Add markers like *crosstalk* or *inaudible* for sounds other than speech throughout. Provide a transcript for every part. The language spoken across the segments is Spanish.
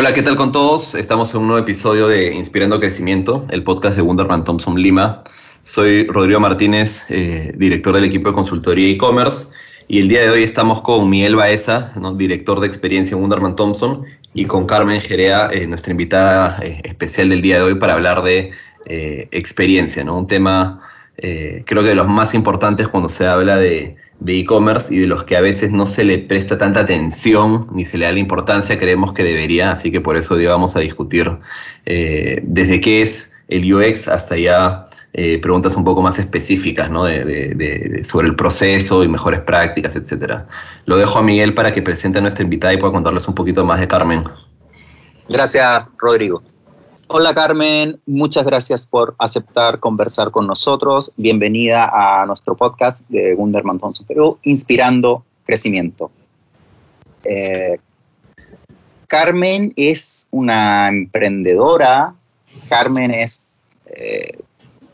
Hola, ¿qué tal con todos? Estamos en un nuevo episodio de Inspirando Crecimiento, el podcast de Wunderman Thompson Lima. Soy Rodrigo Martínez, eh, director del equipo de consultoría e-commerce, y el día de hoy estamos con Miguel Baeza, director de experiencia en Wunderman Thompson, y con Carmen Gerea, eh, nuestra invitada eh, especial del día de hoy para hablar de experiencia, ¿no? un tema creo que de los más importantes cuando se habla de de e-commerce y de los que a veces no se le presta tanta atención ni se le da la importancia creemos que debería, así que por eso hoy vamos a discutir eh, desde qué es el UX hasta ya eh, preguntas un poco más específicas ¿no? de, sobre el proceso y mejores prácticas, etc. Lo dejo a Miguel para que presente a nuestra invitada y pueda contarles un poquito más de Carmen. Gracias, Rodrigo. Hola Carmen, muchas gracias por aceptar conversar con nosotros. Bienvenida a nuestro podcast de Wunderman Thompson Perú, Inspirando Crecimiento. Eh, Carmen es una emprendedora, Carmen es eh,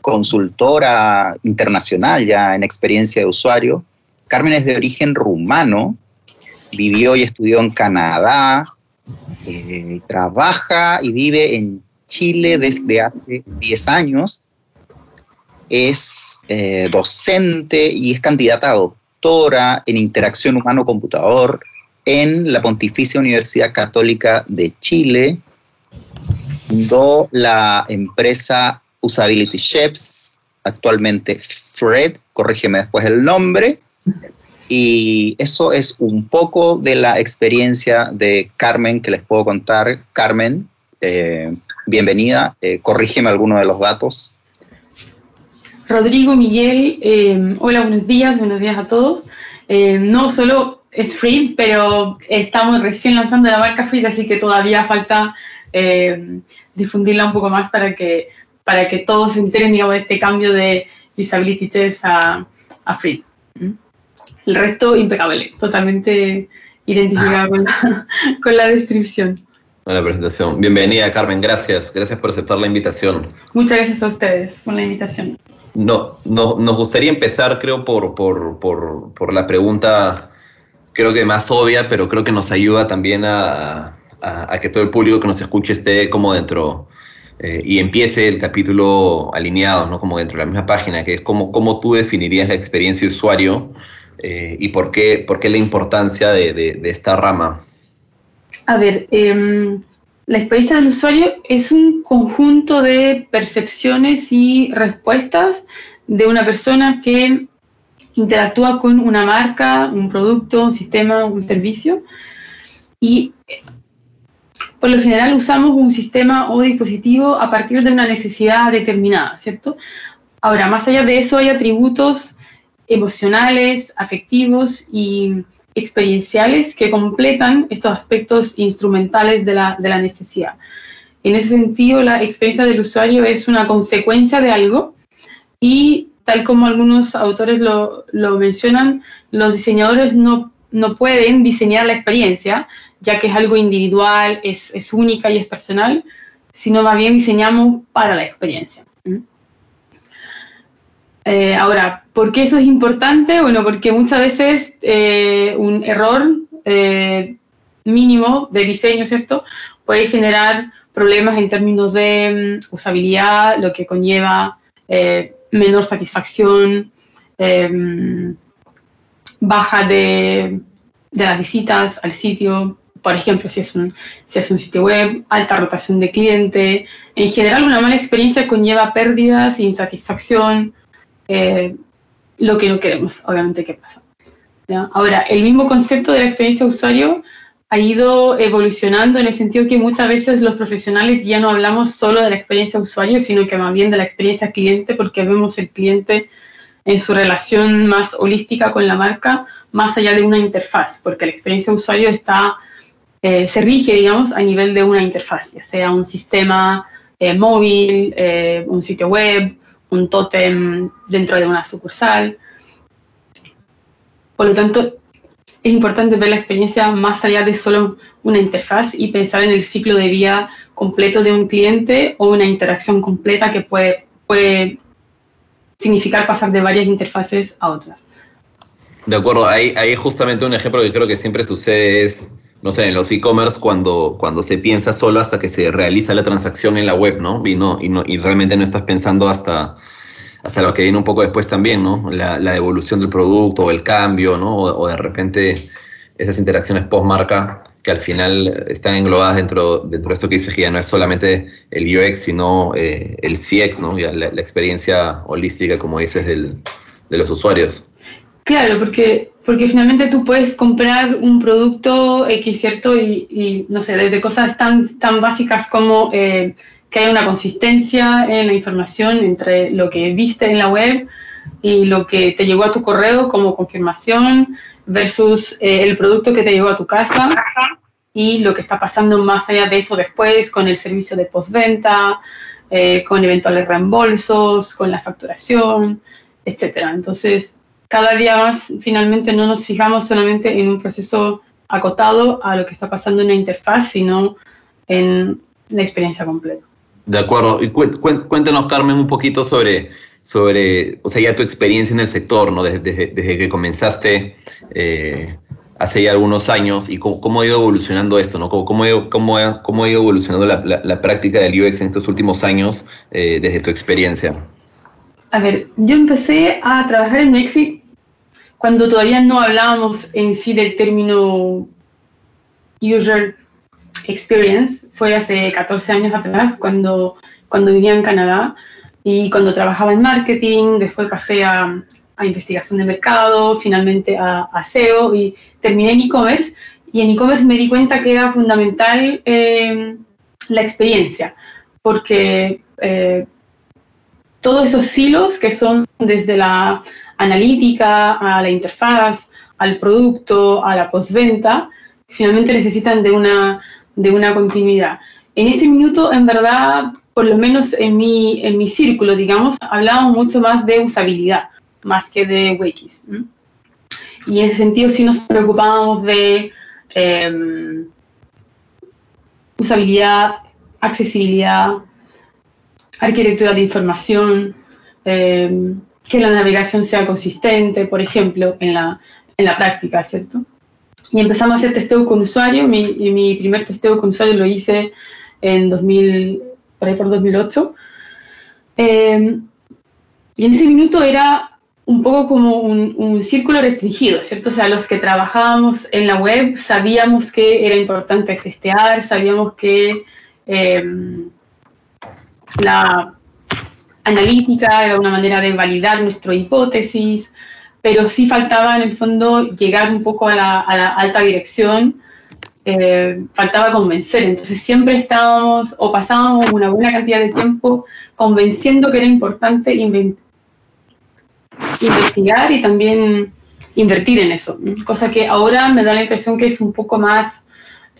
consultora internacional ya en experiencia de usuario. Carmen es de origen rumano, vivió y estudió en Canadá, eh, trabaja y vive en Chile desde hace 10 años. Es eh, docente y es candidata a doctora en interacción humano-computador en la Pontificia Universidad Católica de Chile. Fundó la empresa Usability Chefs, actualmente Fred, corrígeme después el nombre. Y eso es un poco de la experiencia de Carmen que les puedo contar. Carmen, eh, bienvenida. Eh, corrígeme alguno de los datos. Rodrigo, Miguel, eh, hola, buenos días, buenos días a todos. Eh, no solo es Free, pero estamos recién lanzando la marca Free, así que todavía falta difundirla un poco más para que, para que todos se enteren de este cambio de Usability Chefs a, Free. El resto impecable, totalmente identificado con la *laughs* descripción la presentación. Bienvenida, Carmen. Gracias. Gracias por aceptar la invitación. Muchas gracias a ustedes por la invitación. No, no, nos gustaría empezar, creo, por, por, por, por, la pregunta, creo que más obvia, pero creo que nos ayuda también a, a, que todo el público que nos escuche esté como dentro eh, y empiece el capítulo alineado, ¿no? Como dentro de la misma página, que es como, cómo tú definirías la experiencia de usuario eh, y por qué, por qué la importancia de, de, de esta rama. A ver, em, la experiencia del usuario es un conjunto de percepciones y respuestas de una persona que interactúa con una marca, un producto, un sistema, un servicio. Y por lo general usamos un sistema o dispositivo a partir de una necesidad determinada, ¿cierto? Ahora, más allá de eso hay atributos emocionales, afectivos y experienciales que completan estos aspectos instrumentales de la, de la necesidad. En ese sentido, la experiencia del usuario es una consecuencia de algo y tal como algunos autores lo, lo mencionan, los diseñadores no, no, pueden diseñar la experiencia, ya que es algo individual, es, es única y es personal, sino más bien diseñamos para la experiencia. Eh, ahora, ¿por qué eso es importante? Bueno, porque muchas veces eh, un error eh, mínimo de diseño, ¿cierto? Puede generar problemas en términos de mm, usabilidad, lo que conlleva menor satisfacción, mm, baja de, de, las visitas al sitio, por ejemplo, si es, un, si es un sitio web, alta rotación de cliente. En general, una mala experiencia conlleva pérdidas, insatisfacción, eh, lo que no queremos, obviamente, que pasa. Ahora, el mismo concepto de la experiencia de usuario ha ido evolucionando en el sentido que muchas veces los profesionales ya no hablamos solo de la experiencia de usuario, sino que más bien de la experiencia cliente, porque vemos el cliente en su relación más holística con la marca, más allá de una interfaz, porque la experiencia de usuario está, eh, se rige, digamos, a nivel de una interfaz, ya sea un sistema eh, móvil, un sitio web, un tótem dentro de una sucursal. Por lo tanto, es importante ver la experiencia más allá de solo una interfaz y pensar en el ciclo de vida completo de un cliente o una interacción completa que puede, puede significar pasar de varias interfaces a otras. De acuerdo, ahí, ahí justamente un ejemplo que creo que siempre sucede es no sé, en los e-commerce cuando, cuando se piensa solo hasta que se realiza la transacción en la web, ¿no? Y, no, y, no, y realmente no estás pensando hasta, hasta lo que viene un poco después también, ¿no? La, evolución del producto o el cambio, ¿no? O, de repente esas interacciones post-marca que al final están englobadas dentro, dentro de esto que dice ya no es solamente el UX, sino eh, el CX, ¿no? La, la, experiencia holística, como dices, del, de los usuarios. Claro, porque, porque finalmente tú puedes comprar un producto X, ¿cierto? Y, no sé, desde cosas tan, tan básicas como eh, que haya una consistencia en la información entre lo que viste en la web y lo que te llegó a tu correo como confirmación, versus eh, el producto que te llegó a tu casa y lo que está pasando más allá de eso después con el servicio de postventa, eh, con eventuales reembolsos, con la facturación, etcétera. Entonces, cada día más finalmente no nos fijamos solamente en un proceso acotado a lo que está pasando en la interfaz, sino en la experiencia completa. De acuerdo. Y cuéntenos, Carmen, un poquito sobre sobre, o sea, ya tu experiencia en el sector, ¿no? Desde, desde, desde que comenzaste eh, hace ya algunos años y cómo, cómo, ha ido evolucionando esto, ¿no? ¿Cómo, cómo, cómo, cómo ha ido evolucionando la, la, la, práctica del UX en estos últimos años eh, desde tu experiencia? A ver, yo empecé a trabajar en UX cuando todavía no hablábamos en sí del término user experience. Fue hace 14 años atrás, cuando, cuando vivía en Canadá. Y cuando trabajaba en marketing, después pasé a, a investigación de mercado, finalmente a, a SEO y terminé en e-commerce. Y en e-commerce me di cuenta que era fundamental eh, la experiencia, porque eh, todos esos hilos que son desde la analítica a la interfaz, al producto, a la postventa, finalmente necesitan de una, de una continuidad. En ese minuto, en verdad, por lo menos en mi, en mi círculo, digamos, hablamos mucho más de usabilidad, más que de wikis. Y en ese sentido sí nos preocupábamos de eh, usabilidad, accesibilidad, arquitectura de información, eh, que la navegación sea consistente, por ejemplo, en la, en la práctica, ¿cierto? Y empezamos a hacer testeo con usuario. Mi, mi primer testeo con usuario lo hice en 2000, por ahí por 2008. Eh, y en ese minuto era un poco como un, un, círculo restringido, ¿cierto? O sea, los que trabajábamos en la web sabíamos que era importante testear, sabíamos que eh, la analítica era una manera de validar nuestra hipótesis, pero sí faltaba en el fondo llegar un poco a la, a la alta dirección eh, faltaba convencer. Entonces siempre estábamos o pasábamos una buena cantidad de tiempo convenciendo que era importante investigar y también invertir en eso. Cosa que ahora me da la impresión que es un poco más,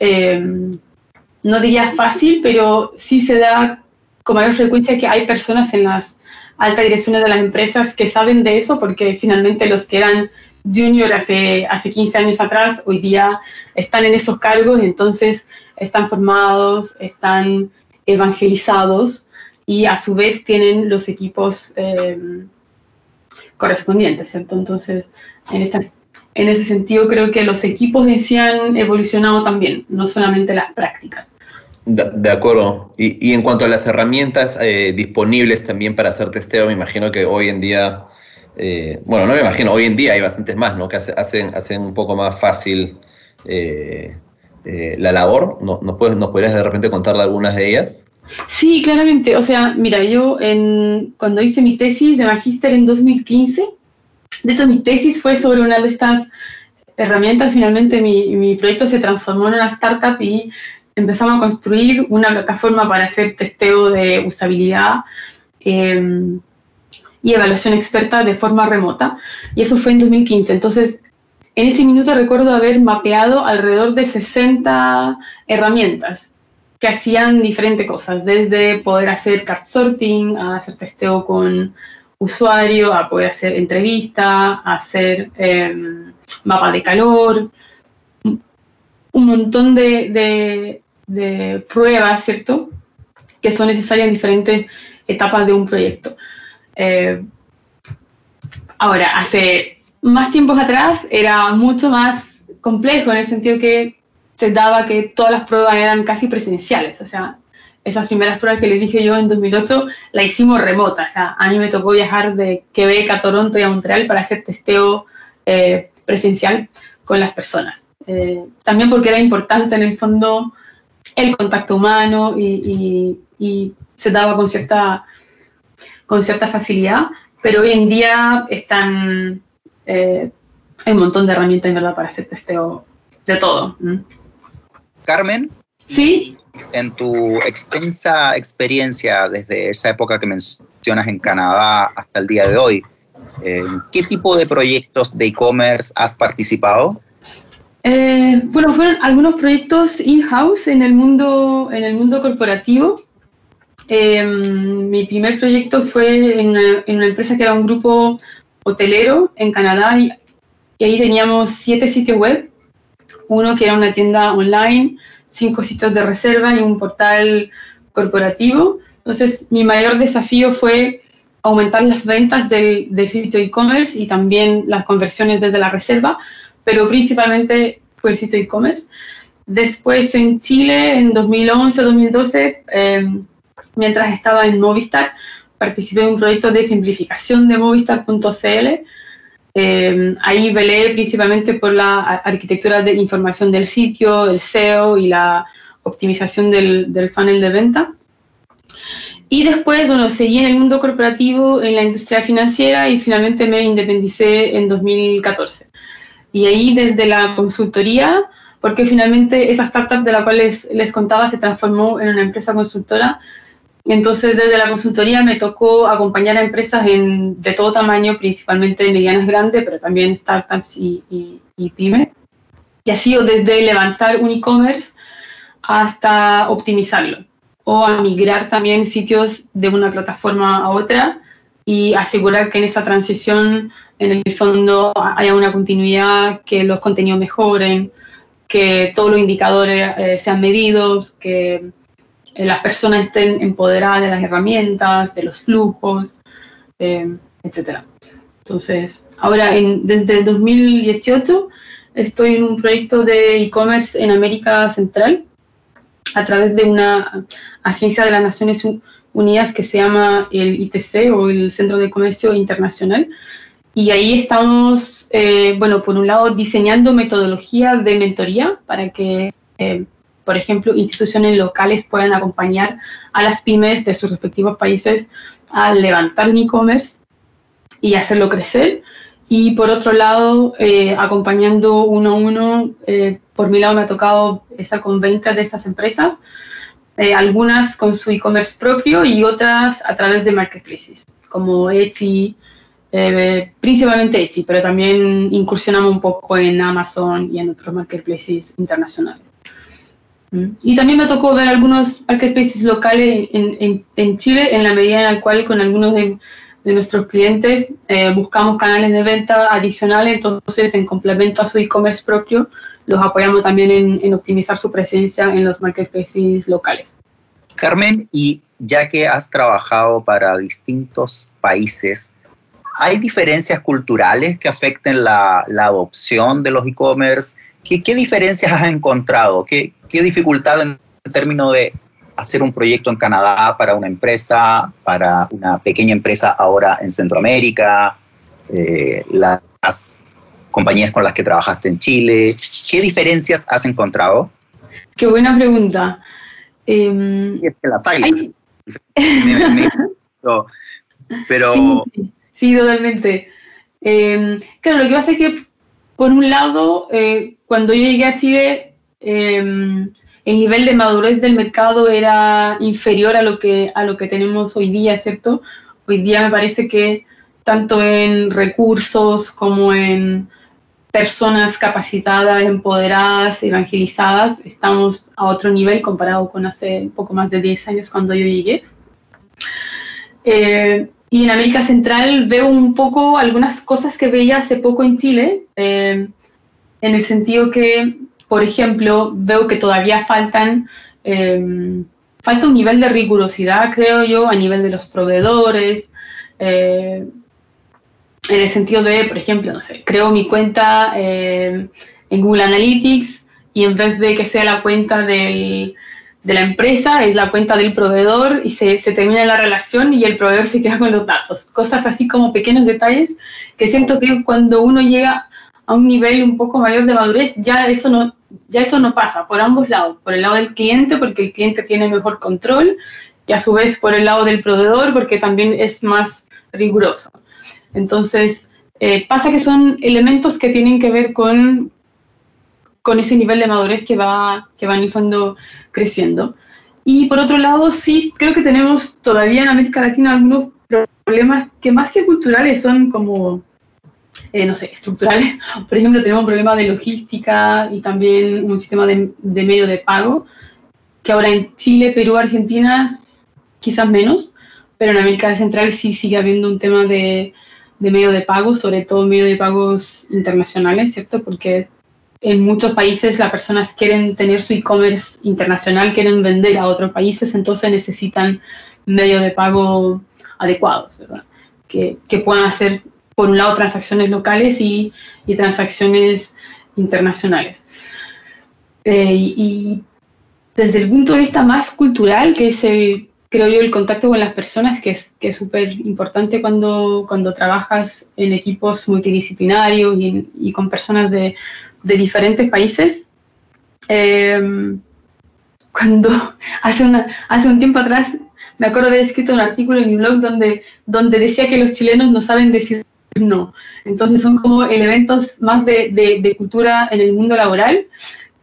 eh, no diría fácil, pero sí se da con mayor frecuencia que hay personas en las altas direcciones de las empresas que saben de eso, porque finalmente los que eran junior hace, hace 15 años atrás, hoy día están en esos cargos, entonces están formados, están evangelizados y a su vez tienen los equipos eh, correspondientes. Entonces, en, esta, en ese sentido creo que los equipos en sí han evolucionado también, no solamente las prácticas. De, acuerdo. Y, y, en cuanto a las herramientas eh, disponibles también para hacer testeo, me imagino que hoy en día eh, bueno, no me imagino, hoy en día hay bastantes más, ¿no? Que hacen, hacen un poco más fácil eh, la labor. ¿No, ¿Nos, puedes, ¿Nos podrías de repente contar algunas de ellas? Sí, claramente. O sea, mira, yo en, cuando hice mi tesis de magíster en 2015, de hecho mi tesis fue sobre una de estas herramientas. Finalmente mi, mi proyecto se transformó en una startup y empezamos a construir una plataforma para hacer testeo de usabilidad. Eh, y evaluación experta de forma remota. Y eso fue en 2015. Entonces, en ese minuto recuerdo haber mapeado alrededor de 60 herramientas que hacían diferentes cosas, desde poder hacer card sorting, a hacer testeo con usuario, a poder hacer entrevista, a hacer eh, mapa de calor, un montón de, de pruebas, ¿cierto? Que son necesarias en diferentes etapas de un proyecto. Eh, ahora, hace más tiempos atrás era mucho más complejo en el sentido que se daba que todas las pruebas eran casi presenciales, o sea, esas primeras pruebas que les dije yo en 2008, la hicimos remota. O sea, a mí me tocó viajar de Quebec a Toronto y a Montreal para hacer testeo eh, presencial con las personas. Eh, también porque era importante en el fondo el contacto humano y, se daba con cierta, con cierta facilidad, pero hoy en día están, eh, hay un montón de herramientas en verdad para hacer testeo de todo. Carmen. Sí en tu extensa experiencia desde esa época que mencionas en Canadá hasta el día de hoy, ¿en qué tipo de proyectos de e-commerce has participado? Eh, bueno, fueron algunos proyectos in-house en, el mundo, en el mundo corporativo. Em, mi primer proyecto fue en una, empresa que era un grupo hotelero en Canadá y ahí teníamos siete sitios web. Uno que era una tienda online, cinco sitios de reserva y un portal corporativo. Entonces, mi mayor desafío fue aumentar las ventas del, sitio e-commerce y también las conversiones desde la reserva, pero principalmente fue el sitio e-commerce. Después en Chile, en 2011-2012, em, mientras estaba en Movistar, participé en un proyecto de simplificación de movistar.cl eh, ahí velé principalmente por la arquitectura de información del sitio, el SEO y la optimización del, del funnel de venta. Y después, bueno, seguí en el mundo corporativo, en la industria financiera y finalmente me independicé en 2014. Y ahí desde la consultoría, porque finalmente esa startup de la cual les, les contaba se transformó en una empresa consultora, entonces, desde la consultoría me tocó acompañar a empresas de todo tamaño, principalmente medianas grandes, pero también startups y, y, pymes. Y ha sido desde levantar un e-commerce hasta optimizarlo o a migrar también sitios de una plataforma a otra y asegurar que en esa transición, en el fondo, haya una continuidad, que los contenidos mejoren, que todos los indicadores eh, sean medidos, que eh, las personas estén empoderadas de las herramientas, de los flujos, eh, etc. Entonces, ahora desde el 2018 estoy en un proyecto de e-commerce en América Central a través de una agencia de las Naciones Unidas que se llama el ITC o el Centro de Comercio Internacional. Y ahí estamos, eh, bueno, por un lado diseñando metodología de mentoría para que por ejemplo, instituciones locales pueden acompañar a las pymes de sus respectivos países a levantar un e-commerce y hacerlo crecer. Y por otro lado, eh, acompañando uno a uno, eh, por mi lado me ha tocado estar con 20 de estas empresas, eh, algunas con su e-commerce propio y otras a través de marketplaces, como Etsy, principalmente Etsy, pero también incursionamos un poco en Amazon y en otros marketplaces internacionales. Y también me tocó ver algunos marketplaces locales en, en, Chile, en la medida en la cual con algunos de, nuestros clientes eh, buscamos canales de venta adicionales, entonces en complemento a su e-commerce propio, los apoyamos también en, en optimizar su presencia en los marketplaces locales. Carmen, y ya que has trabajado para distintos países, ¿hay diferencias culturales que afecten la, la adopción de los e-commerce? ¿Qué, diferencias has encontrado? ¿Qué, qué dificultad en términos de hacer un proyecto en Canadá para una empresa, para una pequeña empresa ahora en Centroamérica, eh, las compañías con las que trabajaste en Chile? ¿Qué diferencias has encontrado? Qué buena pregunta. Em, es que las hay. pero... Sí, totalmente. Em, claro, lo que pasa es que, por un lado, eh, cuando yo llegué a Chile, em, el nivel de madurez del mercado era inferior a lo que, a lo que tenemos hoy día, ¿cierto? Hoy día me parece que tanto en recursos como en personas capacitadas, empoderadas, evangelizadas, estamos a otro nivel comparado con hace poco más de 10 años cuando yo llegué. Eh, y en América Central veo un poco algunas cosas que veía hace poco en Chile. Eh, en el sentido que, por ejemplo, veo que todavía faltan, em, falta un nivel de rigurosidad, creo yo, a nivel de los proveedores, eh, en el sentido de, por ejemplo, no sé, creo mi cuenta em, en Google Analytics y en vez de que sea la cuenta del, de la empresa, es la cuenta del proveedor y se, se, termina la relación y el proveedor se queda con los datos. Cosas así como pequeños detalles que siento que cuando uno llega a un nivel un poco mayor de madurez, ya eso no, ya eso no pasa por ambos lados, por el lado del cliente porque el cliente tiene mejor control y a su vez por el lado del proveedor porque también es más riguroso. Entonces, eh, pasa que son elementos que tienen que ver con, con ese nivel de madurez que va, que va en el fondo creciendo. Y por otro lado, sí, creo que tenemos todavía en América Latina algunos problemas que más que culturales son como eh, no sé, estructurales. *laughs* Por ejemplo, tenemos un problema de logística y también un sistema de, de medio de pago, que ahora en Chile, Perú, Argentina, quizás menos, pero en América Central sí sigue habiendo un tema de, de medio de pago, sobre todo medio de pagos internacionales, ¿cierto? Porque en muchos países las personas quieren tener su e-commerce internacional, quieren vender a otros países, entonces necesitan medio de pago adecuados, ¿verdad? Que, que puedan hacer por un lado, transacciones locales y, y transacciones internacionales. Eh, y, desde el punto de vista más cultural, que es el, creo yo, el contacto con las personas, que es que súper importante cuando, cuando trabajas en equipos multidisciplinarios y, y con personas de, de diferentes países. Eh, cuando *laughs* hace, una, hace un tiempo atrás me acuerdo de haber escrito un artículo en mi blog donde, donde decía que los chilenos no saben decir no. Entonces son como elementos más de, de, cultura en el mundo laboral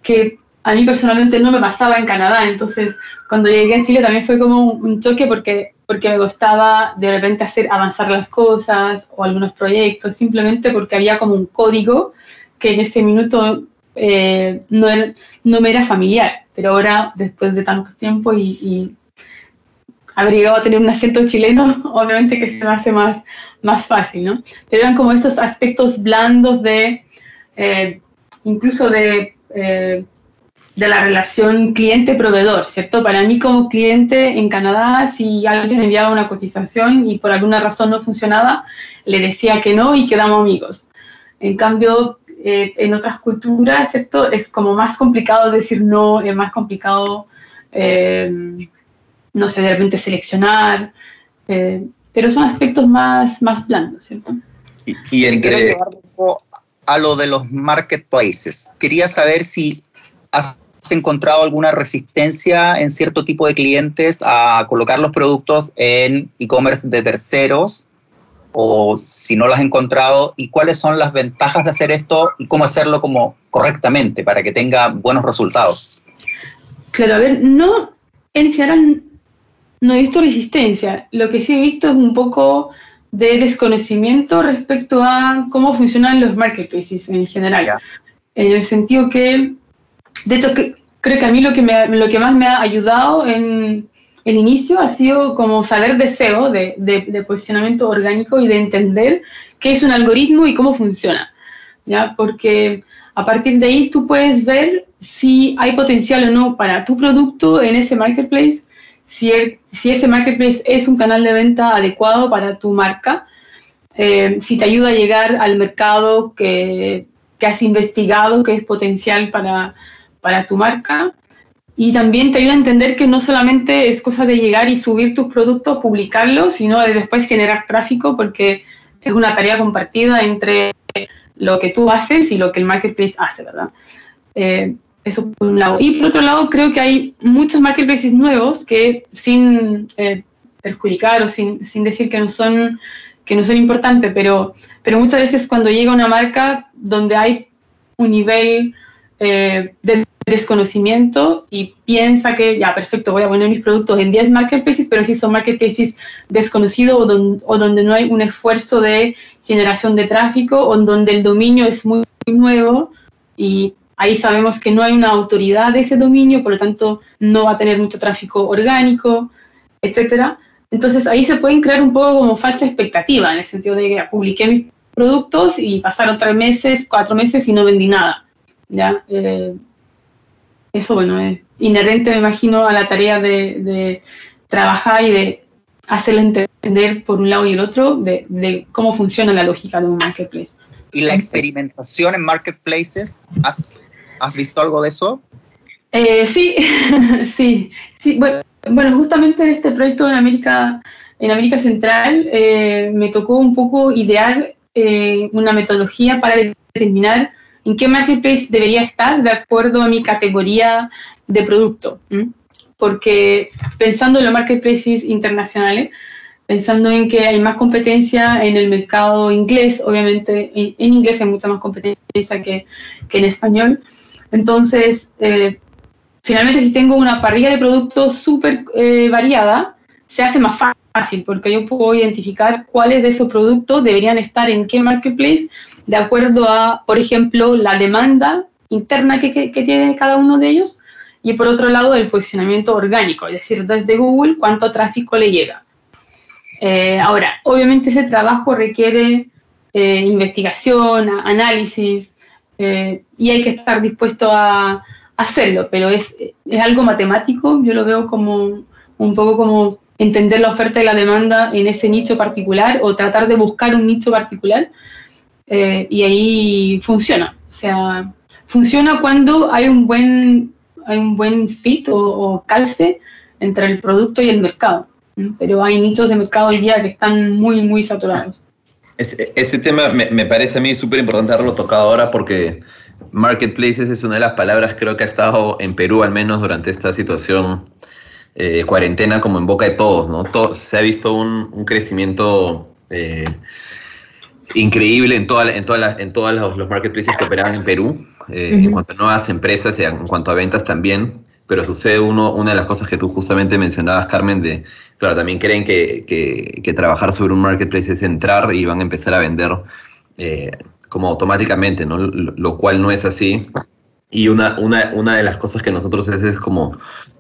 que a mí personalmente no me pasaba en Canadá. Entonces cuando llegué a Chile también fue como un, choque porque, porque me gustaba de repente hacer avanzar las cosas o algunos proyectos, simplemente porque había como un código que en ese minuto eh, no, era, no me era familiar. Pero ahora, después de tanto tiempo y, y haber llegado a tener un acento chileno, *laughs* obviamente que se me hace más, más fácil, ¿no? Pero eran como estos aspectos blandos de, eh, incluso de, eh, de la relación cliente-proveedor, ¿cierto? Para mí como cliente en Canadá, si alguien me enviaba una cotización y por alguna razón no funcionaba, le decía que no y quedamos amigos. En cambio, eh, en otras culturas, ¿cierto? Es como más complicado decir no, es más complicado no sé, de repente seleccionar, eh, pero son aspectos más, más blandos, ¿cierto? Y, y entre... Quiero llevar un poco a lo de los marketplaces. Quería saber si has encontrado alguna resistencia en cierto tipo de clientes a colocar los productos en e-commerce de terceros o si no lo has encontrado y cuáles son las ventajas de hacer esto y cómo hacerlo como correctamente para que tenga buenos resultados. Claro, a ver, no, en general no he visto resistencia. Lo que sí he visto es un poco de desconocimiento respecto a cómo funcionan los marketplaces en general. En el sentido que, de hecho, que, creo que a mí lo que, me, lo que más me ha ayudado en el inicio ha sido como saber de SEO, de, de, posicionamiento orgánico y de entender qué es un algoritmo y cómo funciona. ¿ya? Porque a partir de ahí tú puedes ver si hay potencial o no para tu producto en ese marketplace si, si ese marketplace es un canal de venta adecuado para tu marca, eh, si te ayuda a llegar al mercado que, que, has investigado, que es potencial para, para tu marca. Y también te ayuda a entender que no solamente es cosa de llegar y subir tus productos, publicarlos, sino de después generar tráfico, porque es una tarea compartida entre lo que tú haces y lo que el marketplace hace, ¿verdad? Eh, eso por un lado. Y por otro lado, creo que hay muchos marketplaces nuevos que sin eh, perjudicar o sin, sin, decir que no son que no son importantes, pero, pero muchas veces cuando llega una marca donde hay un nivel eh, de desconocimiento y piensa que ya, perfecto, voy a poner mis productos en 10 marketplaces, pero si son marketplaces desconocidos o, don, o donde no hay un esfuerzo de generación de tráfico o donde el dominio es muy nuevo y Ahí sabemos que no hay una autoridad de ese dominio, por lo tanto no va a tener mucho tráfico orgánico, etcétera. Entonces ahí se pueden crear un poco como falsa expectativa, en el sentido de que publiqué mis productos y pasaron tres meses, cuatro meses y no vendí nada. ¿ya? Eh, eso, bueno, es inherente, me imagino, a la tarea de, de trabajar y de hacerlo entender por un lado y el otro de, de, cómo funciona la lógica de un marketplace. ¿Y la experimentación en marketplaces? ¿Has ¿Has visto algo de eso? Eh, sí, *laughs* sí, sí. Bueno, bueno, justamente en este proyecto en América, en América Central eh, me tocó un poco idear eh, una metodología para determinar en qué marketplace debería estar de acuerdo a mi categoría de producto. Porque pensando en los marketplaces internacionales, pensando en que hay más competencia en el mercado inglés, obviamente en, inglés hay mucha más competencia que, que en español. Entonces, eh, finalmente si tengo una parrilla de productos súper eh, variada, se hace más fácil porque yo puedo identificar cuáles de esos productos deberían estar en qué marketplace de acuerdo a, por ejemplo, la demanda interna que, que, tiene cada uno de ellos y por otro lado el posicionamiento orgánico, es decir, desde Google cuánto tráfico le llega. Eh, ahora, obviamente ese trabajo requiere eh, investigación, análisis eh, y hay que estar dispuesto a hacerlo, pero es, es algo matemático, yo lo veo como un poco como entender la oferta y la demanda en ese nicho particular o tratar de buscar un nicho particular y ahí funciona. O sea, funciona cuando hay un buen, hay un buen fit o, o calce entre el producto y el mercado pero hay nichos de mercado hoy día que están muy, muy saturados. Ese, tema me, parece a mí súper importante haberlo tocado ahora porque marketplaces es una de las palabras creo que ha estado en Perú al menos durante esta situación eh, cuarentena como en boca de todos, ¿no? se ha visto un, crecimiento eh, increíble en, toda, en, toda en todos los, marketplaces que operaban en Perú, eh, en cuanto a nuevas empresas y en cuanto a ventas también pero sucede uno, una de las cosas que tú justamente mencionabas, Carmen, de, claro, también creen que, que, trabajar sobre un marketplace es entrar y van a empezar a vender como automáticamente, ¿no? Lo, cual no es así. Y una, una, una de las cosas que nosotros es, es como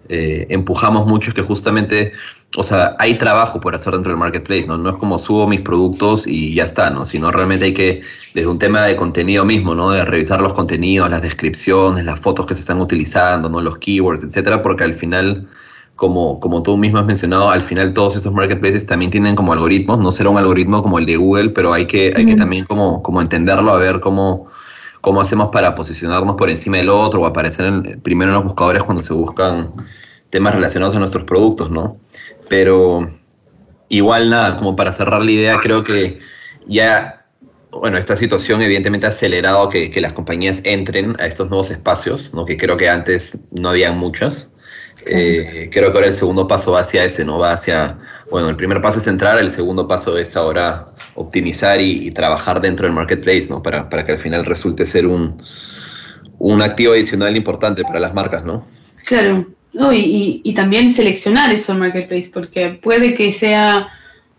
eh, empujamos mucho es que justamente, o sea, hay trabajo por hacer dentro del marketplace, ¿no? No es como subo mis productos y ya está, ¿no? Sino realmente hay que, desde un tema de contenido mismo, ¿no? De revisar los contenidos, las descripciones, las fotos que se están utilizando, ¿no? Los keywords, etcétera, porque al final, como, como tú mismo has mencionado, al final todos estos marketplaces también tienen como algoritmos, no será un algoritmo como el de Google, pero hay que, hay que también como, como entenderlo, a ver cómo cómo hacemos para posicionarnos por encima del otro o aparecer en, primero en los buscadores cuando se buscan temas relacionados a nuestros productos, ¿no? Pero igual nada, como para cerrar la idea, creo que ya, bueno, esta situación evidentemente ha acelerado que, que las compañías entren a estos nuevos espacios, ¿no? Que creo que antes no habían muchas. Eh, creo que ahora el segundo paso va hacia ese, ¿no? Va hacia, bueno, el primer paso es entrar, el segundo paso es ahora optimizar y, trabajar dentro del marketplace, ¿no? Para, para, que al final resulte ser un, un activo adicional importante para las marcas, ¿no? Claro, no, y, y, también seleccionar eso marketplace, porque puede que sea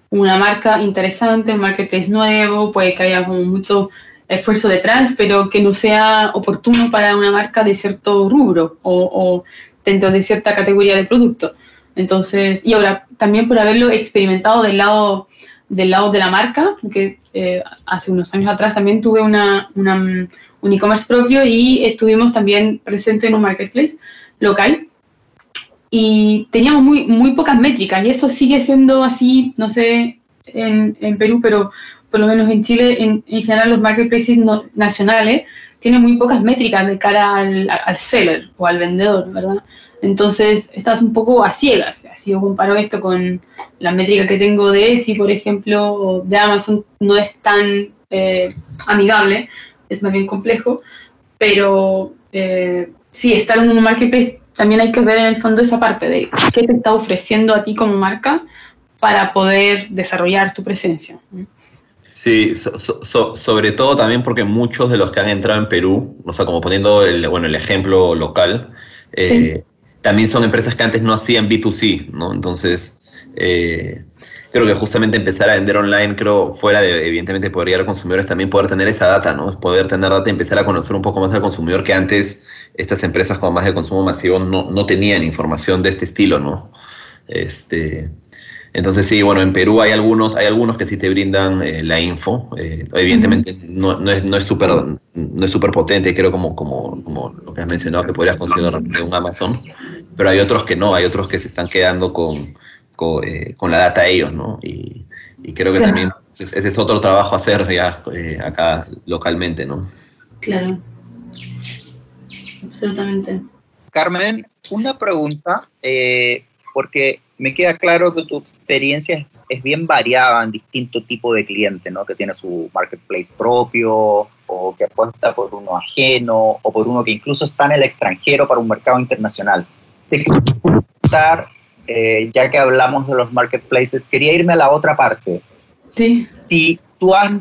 una marca interesante, un marketplace nuevo, puede que haya mucho esfuerzo detrás, pero que no sea oportuno para una marca de cierto rubro o, o dentro de cierta categoría de producto. Entonces, y ahora también por haberlo experimentado del lado, del lado de la marca, porque eh, hace unos años atrás también tuve una, una, un e-commerce propio y estuvimos también presentes en un marketplace local y teníamos muy, muy pocas métricas y eso sigue siendo así, no sé, en, en Perú, pero por lo menos en Chile, en, en general los marketplaces nacionales tiene muy pocas métricas de cara al, al, seller o al vendedor, ¿verdad? Entonces estás un poco a ciegas. Si yo comparo esto con la métrica que tengo de Etsy, por ejemplo, o de Amazon, no es tan eh, amigable, es más bien complejo, pero eh, sí, estar en un marketplace también hay que ver en el fondo esa parte de qué te está ofreciendo a ti como marca para poder desarrollar tu presencia. Sí, sobre todo también porque muchos de los que han entrado en Perú, o sea, como poniendo el, bueno, el ejemplo local, eh, también son empresas que antes no hacían B2C, ¿no? Entonces, eh, creo que justamente empezar a vender online, creo, fuera de, evidentemente, poder llegar a consumidores, también poder tener esa data, ¿no? Poder tener data y empezar a conocer un poco más al consumidor que antes estas empresas como más de consumo masivo no, no tenían información de este estilo, ¿no? Este, entonces sí, bueno, en Perú hay algunos, hay algunos que sí te brindan eh, la info. Eh, evidentemente no, no, es no es súper no es super potente, creo como, como, como lo que has mencionado que podrías considerar de un Amazon, pero hay otros que no, hay otros que se están quedando con, con, eh, con la data ellos, ¿no? Y, y creo que también ese es otro trabajo a hacer ya acá localmente, ¿no? Claro. absolutamente. Carmen, una pregunta, eh, porque me queda claro que tu experiencia es bien variada en distintos tipos de clientes, ¿no? Que tiene su marketplace propio o que apuesta por uno ajeno o por uno que incluso está en el extranjero para un mercado internacional. Te quería preguntar, eh, ya que hablamos de los marketplaces, quería irme a la otra parte. Sí. Si tú has,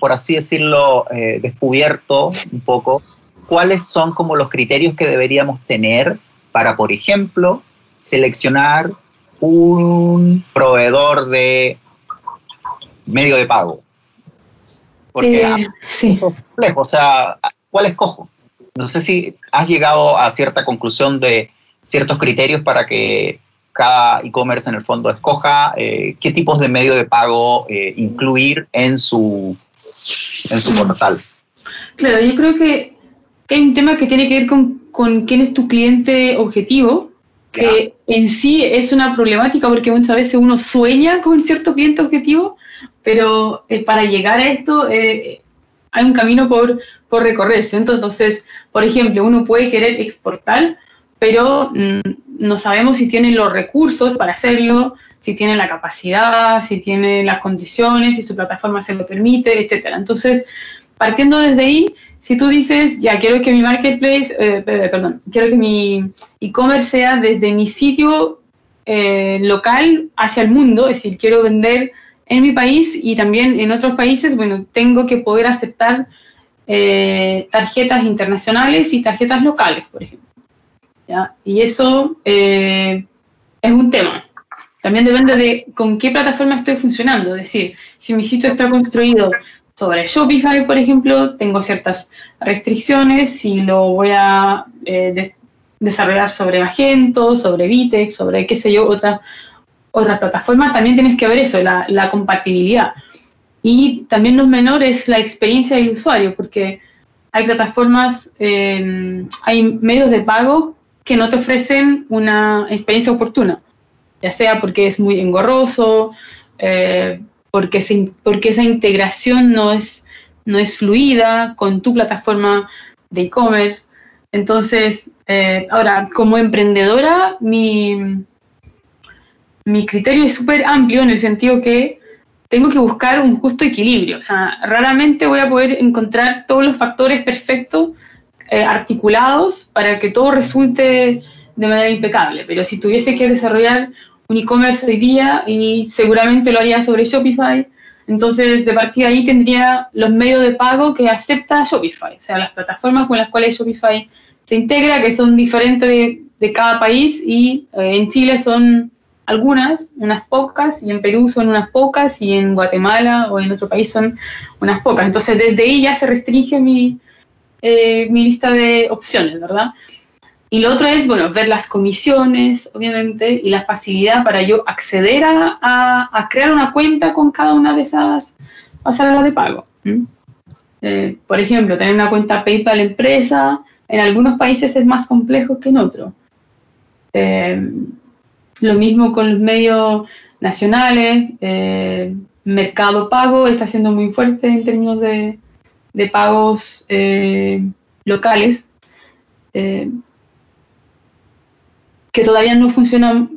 por así decirlo, eh, descubierto un poco cuáles son como los criterios que deberíamos tener para, por ejemplo, seleccionar un proveedor de medio de pago. Porque Eh, sí. eso es complejo, o sea, ¿cuál escojo? No sé si has llegado a cierta conclusión de ciertos criterios para que cada e-commerce en el fondo escoja eh, qué tipos de medio de pago eh, incluir en su, en su portal. Claro, yo creo que, que hay un tema que tiene que ver con, con quién es tu cliente objetivo, que en sí es una problemática porque muchas veces uno sueña con cierto cliente objetivo, pero eh, para llegar a esto eh, hay un camino por, por recorrerse. Entonces, por ejemplo, uno puede querer exportar, pero mm, no sabemos si tiene los recursos para hacerlo, si tiene la capacidad, si tiene las condiciones, si su plataforma se lo permite, etcétera. Entonces, partiendo desde ahí, si tú dices, ya quiero que mi marketplace, eh, eh, perdón, quiero que mi e-commerce sea desde mi sitio eh, local hacia el mundo, es decir, quiero vender en mi país y también en otros países, bueno, tengo que poder aceptar eh, tarjetas internacionales y tarjetas locales, por ejemplo. ¿ya? Y eso es un tema. También depende de con qué plataforma estoy funcionando. Es decir, si mi sitio está construido sobre Shopify, por ejemplo, tengo ciertas restricciones. Si lo voy a eh, des- desarrollar sobre Magento, sobre Vitex, sobre qué sé yo, otra, otras plataformas, también tienes que ver eso, la, compatibilidad. Y también no es menor es la experiencia del usuario, porque hay plataformas, eh, hay medios de pago que no te ofrecen una experiencia oportuna, ya sea porque es muy engorroso, eh, porque, se- porque esa integración no es, no es fluida con tu plataforma de e-commerce. Entonces, eh, ahora, como emprendedora, mi, mi criterio es súper amplio en el sentido que tengo que buscar un justo equilibrio. O sea, raramente voy a poder encontrar todos los factores perfectos eh, articulados para que todo resulte de manera impecable. Pero si tuviese que desarrollar un e-commerce hoy día y seguramente lo haría sobre Shopify, entonces de partida ahí tendría los medios de pago que acepta Shopify, o sea, las plataformas con las cuales Shopify se integra, que son diferentes de, de cada país y eh, en Chile son algunas, unas pocas, y en Perú son unas pocas, y en Guatemala o en otro país son unas pocas. Entonces desde ahí ya se restringe mi, eh, mi lista de opciones, ¿verdad? Y lo otro es, bueno, ver las comisiones, obviamente, y la facilidad para yo acceder a, a- crear una cuenta con cada una de esas pasarelas de pago. Eh, por ejemplo, tener una cuenta PayPal empresa, en algunos países es más complejo que en otros. Eh, lo mismo con los medios nacionales, eh, Mercado Pago está siendo muy fuerte en términos de, de pagos locales. Que todavía no funcionan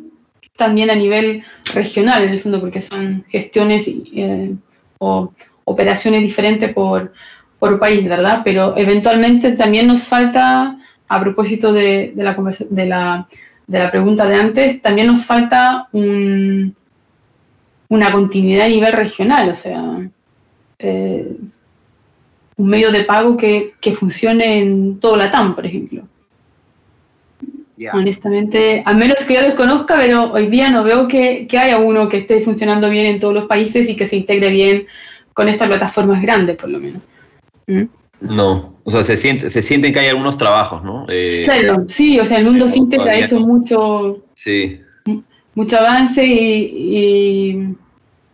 tan bien a nivel regional, en el fondo, porque son gestiones eh, o operaciones diferentes por, por país, ¿verdad? Pero eventualmente también nos falta, a propósito de, de la, de, la, de la pregunta de antes, también nos falta un- una continuidad a nivel regional, o sea, eh, un medio de pago que, que funcione en todo la TAM, por ejemplo. Honestamente, a menos que yo desconozca, pero hoy día no veo que, que haya uno que esté funcionando bien en todos los países y que se integre bien con estas plataformas grandes, por lo menos. ¿Mm? No, o sea, se siente, se sienten que hay algunos trabajos, ¿no? Eh, Claro, sí, o sea, el mundo pero fintech ha hecho mucho, Sí, mucho avance y, y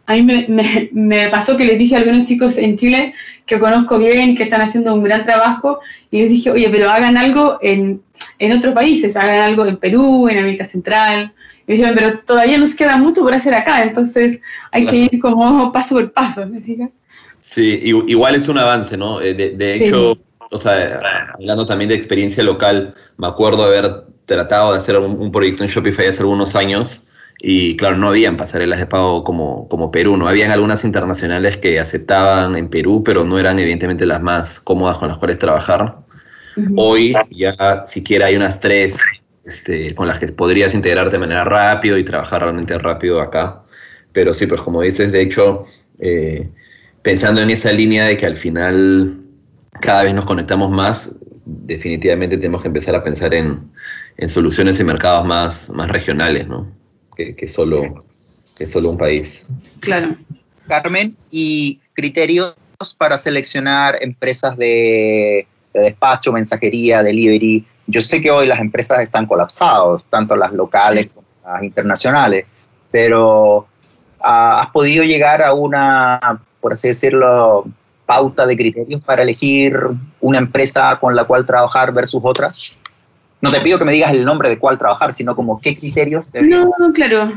a mí me, me- me pasó que les dije a algunos chicos en Chile que conozco bien, que están haciendo un gran trabajo, y les dije, oye, pero hagan algo en, en otros países, hagan algo en Perú, en América Central. Y me dijeron, pero todavía nos queda mucho por hacer acá, entonces hay que ir como *laughs* paso por paso, ¿me fijas? sí, igual es un avance, ¿no? Eh, De, de Sí. hecho, o sea, hablando también de experiencia local, me acuerdo haber tratado de hacer un, proyecto en Shopify hace algunos años y claro, no habían pasarelas de pago como, como Perú, no habían algunas internacionales que aceptaban en Perú, pero no eran evidentemente las más cómodas con las cuales trabajar. Hoy ya siquiera hay unas tres este, con las que podrías integrarte de manera rápido y trabajar realmente rápido acá. Pero sí, pues como dices, de hecho, eh, pensando en esa línea de que al final cada vez nos conectamos más, definitivamente tenemos que empezar a pensar en, soluciones y mercados más, más regionales, ¿no? Que, solo, que solo un país. Claro. Carmen, ¿y criterios para seleccionar empresas de, despacho, mensajería, delivery? Yo sé que hoy las empresas están colapsadas, tanto las locales como las internacionales, pero ¿has podido llegar a una, por así decirlo, pauta de criterios para elegir una empresa con la cual trabajar versus otras? No te pido que me digas el nombre de cuál trabajar, sino como qué criterios. No, claro,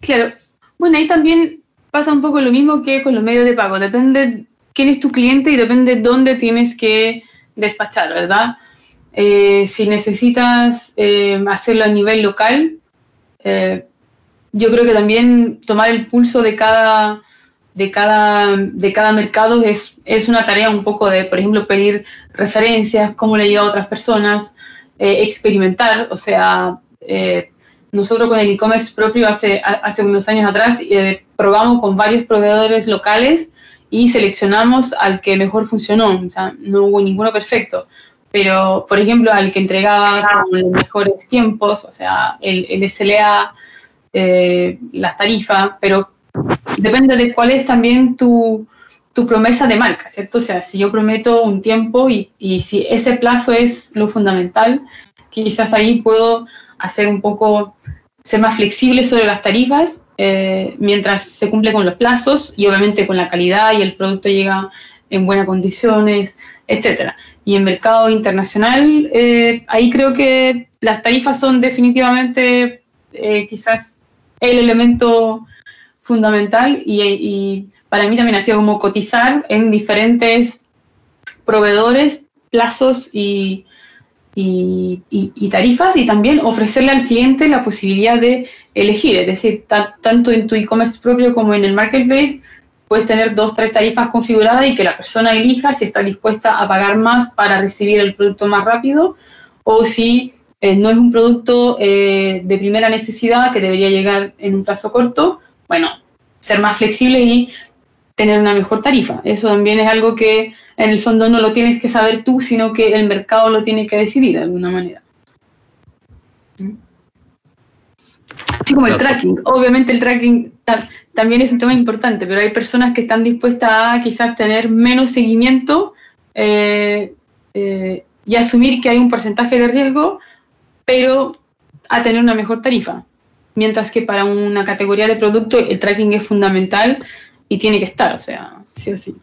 claro. Bueno, ahí también pasa un poco lo mismo que con los medios de pago. Depende quién es tu cliente y depende dónde tienes que despachar, ¿verdad? Eh, si necesitas eh, hacerlo a nivel local, eh, yo creo que también tomar el pulso de cada de cada, de cada mercado es, es una tarea un poco de, por ejemplo, pedir referencias, cómo le llega a otras personas, eh, experimentar, o sea, eh, nosotros con el e-commerce propio hace, hace unos años atrás eh, probamos con varios proveedores locales y seleccionamos al que mejor funcionó, o sea, no hubo ninguno perfecto, pero por ejemplo al que entregaba con los mejores tiempos, o sea, el, el SLA, las tarifas, pero depende de cuál es también tu, promesa de marca, ¿cierto? O sea, si yo prometo un tiempo y, si ese plazo es lo fundamental, quizás ahí puedo hacer un poco, ser más flexible sobre las tarifas eh, mientras se cumple con los plazos y obviamente con la calidad y el producto llega en buenas condiciones, etcétera. Y en mercado internacional, eh, ahí creo que las tarifas son definitivamente eh, quizás el elemento fundamental y, para mí también ha sido como cotizar en diferentes proveedores, plazos y, tarifas y también ofrecerle al cliente la posibilidad de elegir, es decir, tanto en tu e-commerce propio como en el marketplace puedes tener dos, tres tarifas configuradas y que la persona elija si está dispuesta a pagar más para recibir el producto más rápido o si eh, no es un producto eh, de primera necesidad que debería llegar en un plazo corto, bueno, ser más flexible y tener una mejor tarifa. Eso también es algo que en el fondo no lo tienes que saber tú, sino que el mercado lo tiene que decidir de alguna manera. Así como el tracking. Obviamente el tracking también es un tema importante, pero hay personas que están dispuestas a quizás tener menos seguimiento eh, eh, y asumir que hay un porcentaje de riesgo, pero a tener una mejor tarifa mientras que para una categoría de producto el tracking es fundamental y tiene que estar, o sea, sí o sí.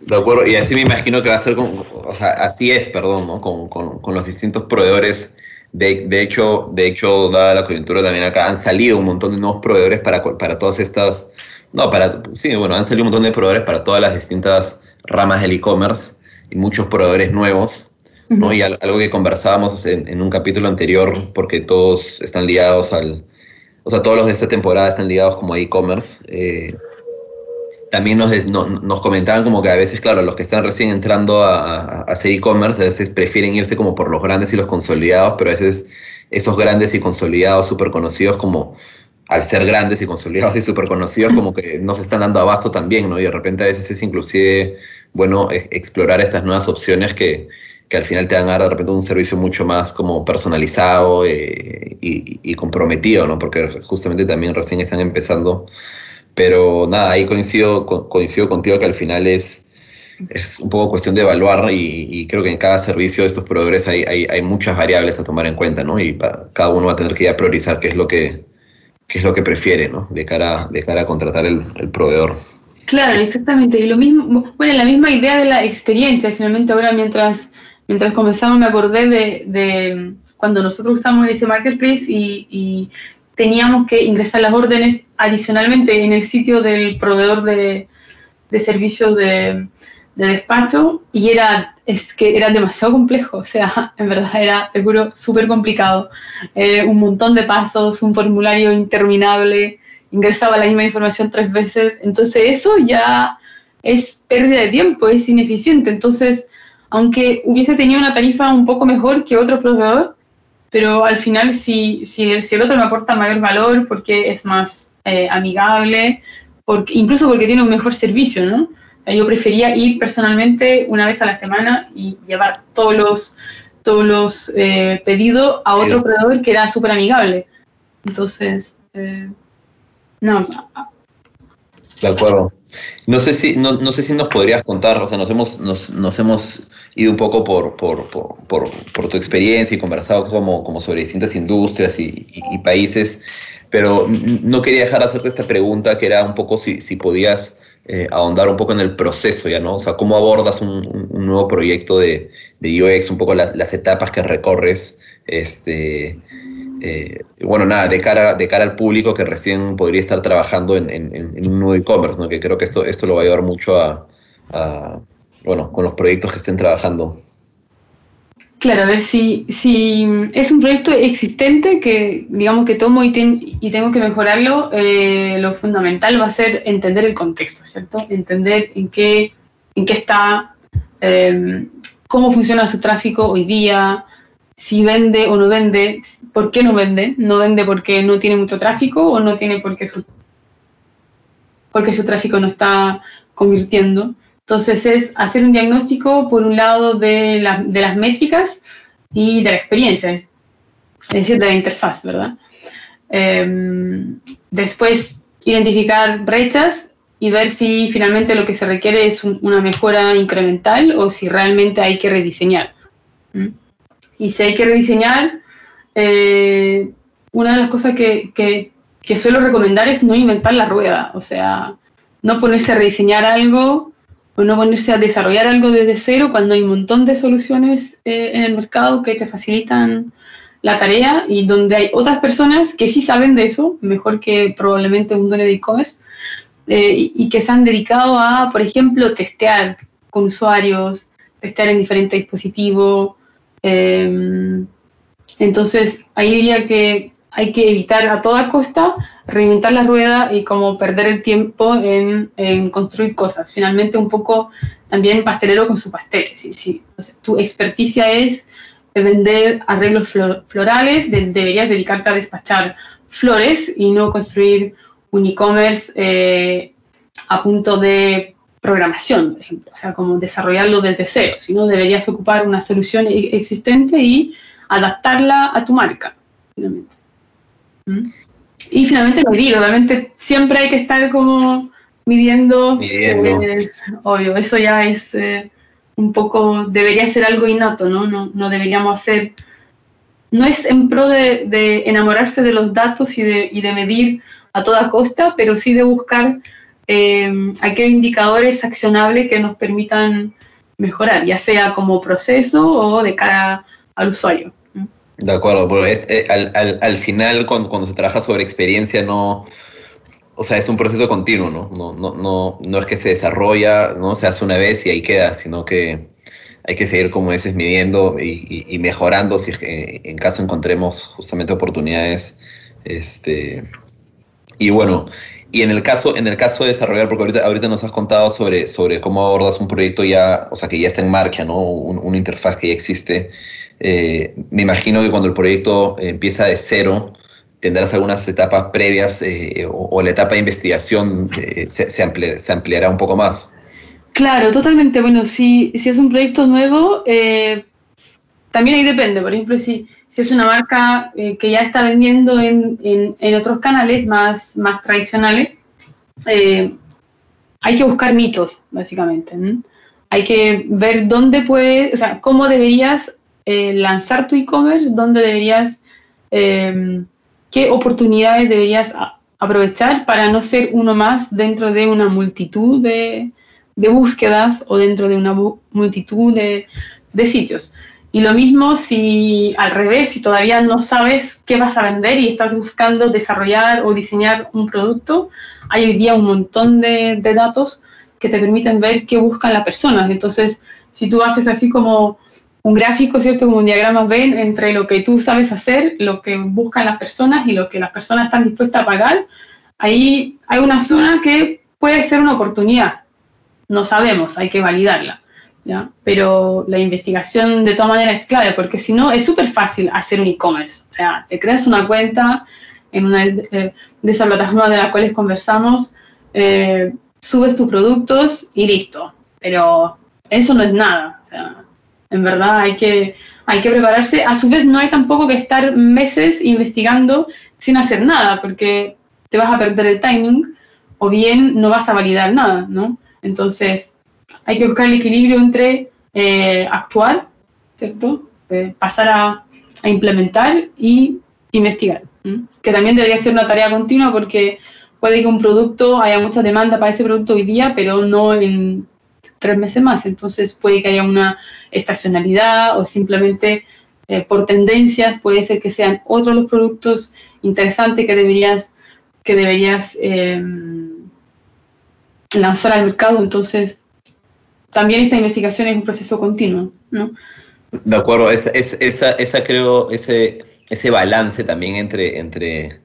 De acuerdo, y así me imagino que va a ser, con, o sea, así es, perdón, ¿no? con, con, con los distintos proveedores. De, de, hecho, de hecho, dada la coyuntura también acá, han salido un montón de nuevos proveedores para, para todas estas, no, para, sí, bueno, han salido un montón de proveedores para todas las distintas ramas del e-commerce y muchos proveedores nuevos ¿no? Y algo que conversábamos en, un capítulo anterior, porque todos están ligados al, o sea, todos los de esta temporada están ligados como a e-commerce. Eh, también nos, nos comentaban como que a veces, claro, los que están recién entrando a, hacer e-commerce, a veces prefieren irse como por los grandes y los consolidados, pero a veces esos grandes y consolidados súper conocidos como al ser grandes y consolidados y súper conocidos, como que no se están dando abasto también, ¿no? Y de repente a veces es inclusive, bueno, e, explorar estas nuevas opciones que, que al final te van a dar de repente un servicio mucho más como personalizado eh, y, comprometido, ¿no? Porque justamente también recién están empezando. Pero nada, ahí coincido, coincido contigo que al final es, es un poco cuestión de evaluar y, creo que en cada servicio de estos proveedores hay, hay, muchas variables a tomar en cuenta, ¿no? Y cada uno va a tener que ir a priorizar qué es lo que, qué es lo que prefiere, ¿no? De cara, de cara a contratar el, proveedor. Claro, exactamente. Y lo mismo, bueno, la misma idea de la experiencia, finalmente ahora mientras mientras comenzamos me acordé de, cuando nosotros usamos ese marketplace y, teníamos que ingresar las órdenes adicionalmente en el sitio del proveedor de, servicios de, de despacho y era, es que era demasiado complejo, o sea, *laughs* en verdad era, seguro, súper complicado. Eh, un montón de pasos, un formulario interminable, ingresaba la misma información tres veces, entonces eso ya es pérdida de tiempo, es ineficiente. Entonces, aunque hubiese tenido una tarifa un poco mejor que otro proveedor, pero al final si, si, el, si el otro me aporta mayor valor porque es más eh, amigable, porque, incluso porque tiene un mejor servicio, ¿no? yo prefería ir personalmente una vez a la semana y llevar todos los, todos los eh, pedidos a otro proveedor que era súper amigable. Entonces, eh, no. De acuerdo. No sé si, no, no, sé si nos podrías contar, o sea, nos hemos, nos, nos hemos ido un poco por, por, por, por, tu experiencia y conversado como, como sobre distintas industrias y, países, pero no quería dejar de hacerte esta pregunta que era un poco si, si podías eh, ahondar un poco en el proceso ya, ¿no? O sea, cómo abordas un, nuevo proyecto de, de, UX, un poco las etapas que recorres, este, eh, bueno, nada, de cara, de cara al público que recién podría estar trabajando en, un nuevo e-commerce, que creo que esto, esto lo va a ayudar mucho a, bueno, con los proyectos que estén trabajando. Claro, a ver si, si es un proyecto existente que digamos que tomo y, y tengo que mejorarlo, eh, lo fundamental va a ser entender el contexto, ¿cierto? Entender en qué, en qué está, eh, cómo funciona su tráfico hoy día, si vende o no vende, por qué no vende. No vende porque no tiene mucho tráfico o no tiene porque su, porque su tráfico no está convirtiendo. Entonces es hacer un diagnóstico, por un lado, de, las métricas y de la experiencia, es decir, de la interfaz, ¿verdad? Em, después, identificar brechas y ver si finalmente lo que se requiere es una mejora incremental o si realmente hay que rediseñar. Y si hay que rediseñar, eh, una de las cosas que, que, suelo recomendar es no inventar la rueda, o sea, no ponerse a rediseñar algo o no ponerse a desarrollar algo desde cero cuando hay un montón de soluciones eh, en el mercado que te facilitan la tarea y donde hay otras personas que sí saben de eso, mejor que probablemente un dueño de e-commerce, eh, y que se han dedicado a, por ejemplo, testear con usuarios, testear en diferentes dispositivos, eh, entonces, ahí diría que hay que evitar a toda costa reinventar la rueda y como perder el tiempo en, construir cosas. Finalmente, un poco también pastelero con su pastel. Si, tu experticia es vender arreglos florales, deberías dedicarte a despachar flores y no construir un e-commerce eh, a punto de programación, por ejemplo, o sea, como desarrollarlo desde cero, sino deberías ocupar una solución e-, existente y adaptarla a tu marca, finalmente. ¿Mm? Y finalmente medir, obviamente siempre hay que estar como midiendo, midiendo. Eh, obvio, eso ya es eh, un poco, debería ser algo innato, ¿no? No, no deberíamos hacer, no es en pro de, enamorarse de los datos y de, y de, medir a toda costa, pero sí de buscar eh, aquellos indicadores accionables que nos permitan mejorar, ya sea como proceso o de cara al usuario. De acuerdo, porque eh, al, al, final cuando, cuando, se trabaja sobre experiencia no, o sea, es un proceso continuo, ¿no? No, no, no, no es que se desarrolla, no se hace una vez y ahí queda, sino que hay que seguir, como dices, midiendo y, y, mejorando si en caso encontremos justamente oportunidades. Este, y bueno, y en el caso, en el caso de desarrollar, porque ahorita, ahorita nos has contado sobre, sobre cómo abordas un proyecto ya, o sea, que ya está en marcha, ¿no? una interfaz que ya existe. Eh, me imagino que cuando el proyecto empieza de cero, tendrás algunas etapas previas eh, o, la etapa de investigación eh, se, se, ampliará un poco más. Claro, totalmente. Bueno, si, si es un proyecto nuevo, también ahí depende. Por ejemplo, si, si es una marca que ya está vendiendo en, en, en, otros canales más, más tradicionales, hay que buscar mitos, básicamente. Hay que ver dónde puede, o sea, cómo deberías eh, lanzar tu e-commerce, dónde deberías, em, qué oportunidades deberías aprovechar para no ser uno más dentro de una multitud de, búsquedas o dentro de una multitud de, sitios. Y lo mismo si al revés, si todavía no sabes qué vas a vender y estás buscando desarrollar o diseñar un producto, hay hoy día un montón de, datos que te permiten ver qué buscan las personas. Entonces, si tú haces así como un gráfico, ¿cierto? Como un diagrama Venn entre lo que tú sabes hacer, lo que buscan las personas y lo que las personas están dispuestas a pagar, ahí hay una zona que puede ser una oportunidad. No sabemos, hay que validarla. ¿Ya? Pero la investigación de todas maneras es clave, porque si no, es súper fácil hacer un e-commerce. O sea, te creas una cuenta en una de, esas plataformas de las cuales conversamos, eh, subes tus productos y listo. Pero eso no es nada. O sea, en verdad hay que, hay que prepararse. A su vez, no hay tampoco que estar meses investigando sin hacer nada, porque te vas a perder el timing o bien no vas a validar nada, ¿no? Entonces, hay que buscar el equilibrio entre eh, actuar, ¿cierto? Eh, pasar a, implementar y investigar, que también debería ser una tarea continua porque puede que un producto haya mucha demanda para ese producto hoy día, pero no en tres meses más. Entonces puede que haya una estacionalidad o simplemente eh, por tendencias puede ser que sean otros los productos interesantes que deberías, que deberías lanzar al mercado. Entonces también esta investigación es un proceso continuo, ¿no? De acuerdo, es, esa, creo, ese, ese balance también entre, entre,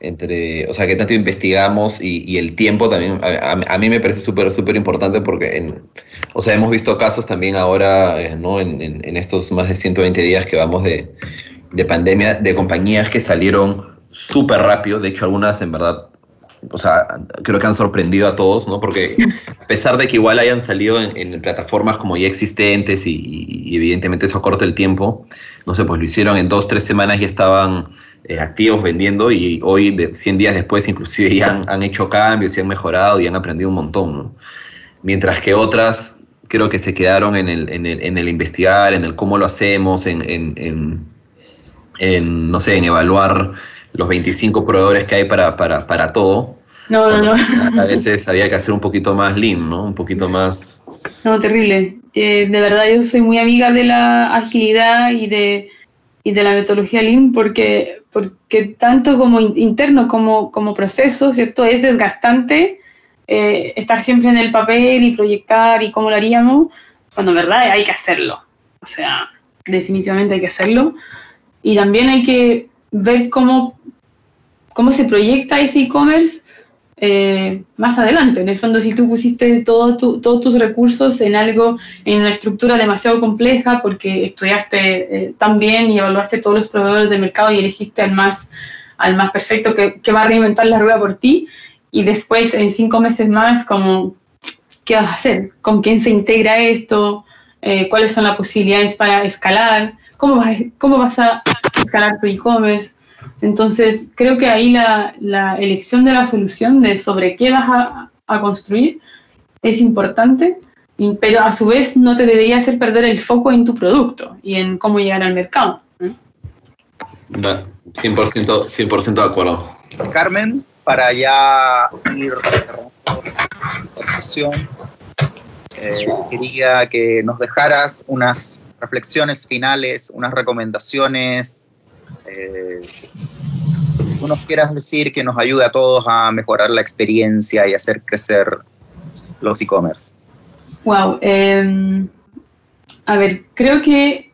entre, o sea, que tanto investigamos y, el tiempo también, a, mí me parece súper, súper importante porque, o sea, hemos visto casos también ahora, eh, ¿no? En, en, estos más de 120 días que vamos de, de pandemia, de compañías que salieron súper rápido, de hecho algunas en verdad o sea, creo que han sorprendido a todos, ¿no? Porque a pesar de que igual hayan salido en, plataformas como ya existentes y, evidentemente eso acorta el tiempo, no sé, pues lo hicieron en dos, tres semanas y estaban eh, activos vendiendo y hoy, de 100 días después, inclusive ya han, hecho cambios y han mejorado y han aprendido un montón, ¿no? Mientras que otras creo que se quedaron en el, en el, en el investigar, en el cómo lo hacemos, en, en no sé, en evaluar los 25 proveedores que hay para, para, para todo. No, no, no. A veces había que hacer un poquito más lean, ¿no? Un poquito más... No, terrible. Eh, de verdad yo soy muy amiga de la agilidad y de, y de la metodología lean porque, porque tanto como interno como, como proceso, ¿cierto? Es desgastante eh, estar siempre en el papel y proyectar y cómo lo haríamos, cuando en verdad hay que hacerlo. O sea, definitivamente hay que hacerlo. Y también hay que ver cómo, cómo se proyecta ese e-commerce eh, más adelante. En el fondo, si tú pusiste todo todos tus recursos en algo, en una estructura demasiado compleja, porque estudiaste eh, tan bien y evaluaste todos los proveedores del mercado y elegiste al más, al más perfecto que, que va a reinventar la rueda por ti, y después en cinco meses más, como, ¿qué vas a hacer? ¿Con quién se integra esto? Eh, ¿Cuáles son las posibilidades para escalar? ¿Cómo vas, cómo vas a escalar tu e-commerce? Entonces, creo que ahí la, elección de la solución de sobre qué vas a, construir es importante, pero a su vez no te debería hacer perder el foco en tu producto y en cómo llegar al mercado. 100%, 100 de acuerdo. Carmen, para ya ir la sesión, eh, quería que nos dejaras unas reflexiones finales, unas recomendaciones eh, nos quieras decir que nos ayude a todos a mejorar la experiencia y hacer crecer los e-commerce. Wow. Em, a ver, creo que